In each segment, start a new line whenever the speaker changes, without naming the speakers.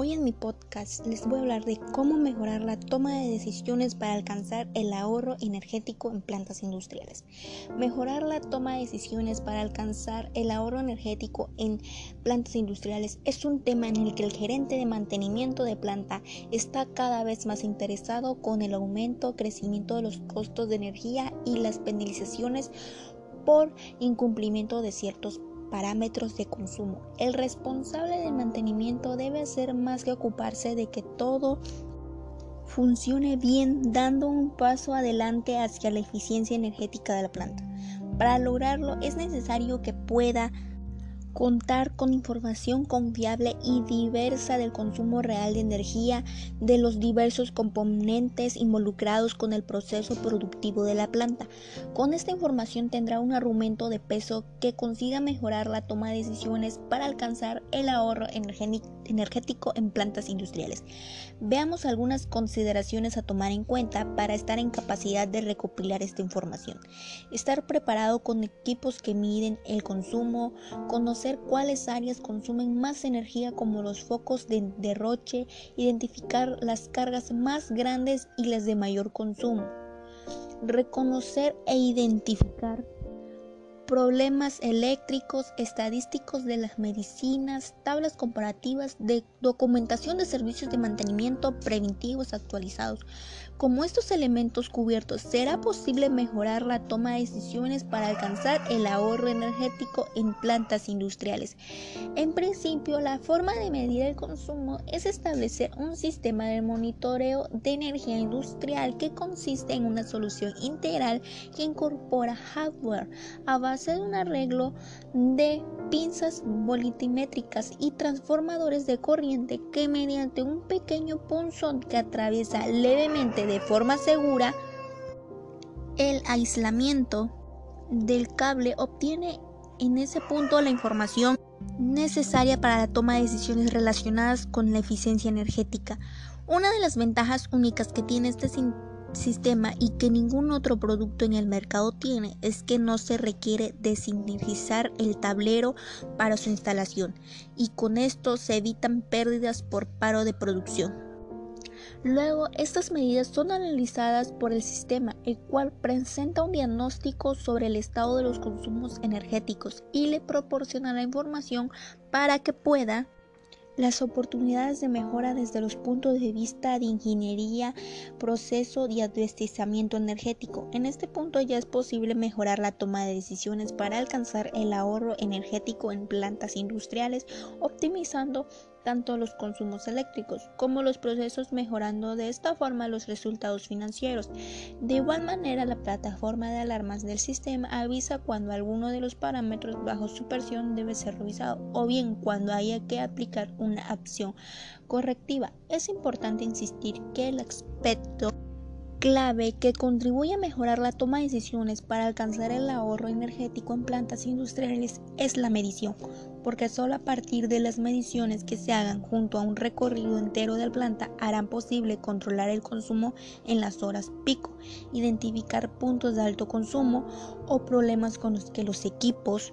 Hoy en mi podcast les voy a hablar de cómo mejorar la toma de decisiones para alcanzar el ahorro energético en plantas industriales. Mejorar la toma de decisiones para alcanzar el ahorro energético en plantas industriales es un tema en el que el gerente de mantenimiento de planta está cada vez más interesado con el aumento, crecimiento de los costos de energía y las penalizaciones por incumplimiento de ciertos parámetros de consumo. El responsable del mantenimiento debe hacer más que ocuparse de que todo funcione bien, dando un paso adelante hacia la eficiencia energética de la planta. Para lograrlo es necesario que pueda contar con información confiable y diversa del consumo real de energía de los diversos componentes involucrados con el proceso productivo de la planta. Con esta información tendrá un argumento de peso que consiga mejorar la toma de decisiones para alcanzar el ahorro energético en plantas industriales. Veamos algunas consideraciones a tomar en cuenta para estar en capacidad de recopilar esta información. Estar preparado con equipos que miden el consumo, conocer cuáles áreas consumen más energía como los focos de derroche, identificar las cargas más grandes y las de mayor consumo, reconocer e identificar problemas eléctricos, estadísticos de las medicinas, tablas comparativas de documentación de servicios de mantenimiento preventivos actualizados. Como estos elementos cubiertos, será posible mejorar la toma de decisiones para alcanzar el ahorro energético en plantas industriales. En principio, la forma de medir el consumo es establecer un sistema de monitoreo de energía industrial que consiste en una solución integral que incorpora hardware a de un arreglo de pinzas volitimétricas y transformadores de corriente que mediante un pequeño punzón que atraviesa levemente de forma segura el aislamiento del cable obtiene en ese punto la información necesaria para la toma de decisiones relacionadas con la eficiencia energética. Una de las ventajas únicas que tiene este sistema y que ningún otro producto en el mercado tiene es que no se requiere designizar el tablero para su instalación y con esto se evitan pérdidas por paro de producción. Luego, estas medidas son analizadas por el sistema, el cual presenta un diagnóstico sobre el estado de los consumos energéticos y le proporciona la información para que pueda las oportunidades de mejora desde los puntos de vista de ingeniería, proceso y advestizamiento energético. En este punto ya es posible mejorar la toma de decisiones para alcanzar el ahorro energético en plantas industriales, optimizando tanto los consumos eléctricos como los procesos mejorando de esta forma los resultados financieros. De igual manera, la plataforma de alarmas del sistema avisa cuando alguno de los parámetros bajo su presión debe ser revisado o bien cuando haya que aplicar una acción correctiva. Es importante insistir que el aspecto clave que contribuye a mejorar la toma de decisiones para alcanzar el ahorro energético en plantas industriales es la medición, porque solo a partir de las mediciones que se hagan junto a un recorrido entero de la planta harán posible controlar el consumo en las horas pico, identificar puntos de alto consumo o problemas con los que los equipos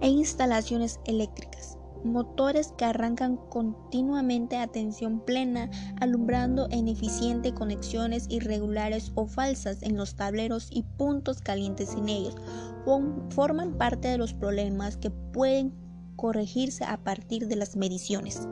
e instalaciones eléctricas motores que arrancan continuamente a tensión plena, alumbrando en eficiente conexiones irregulares o falsas en los tableros y puntos calientes en ellos, forman parte de los problemas que pueden corregirse a partir de las mediciones.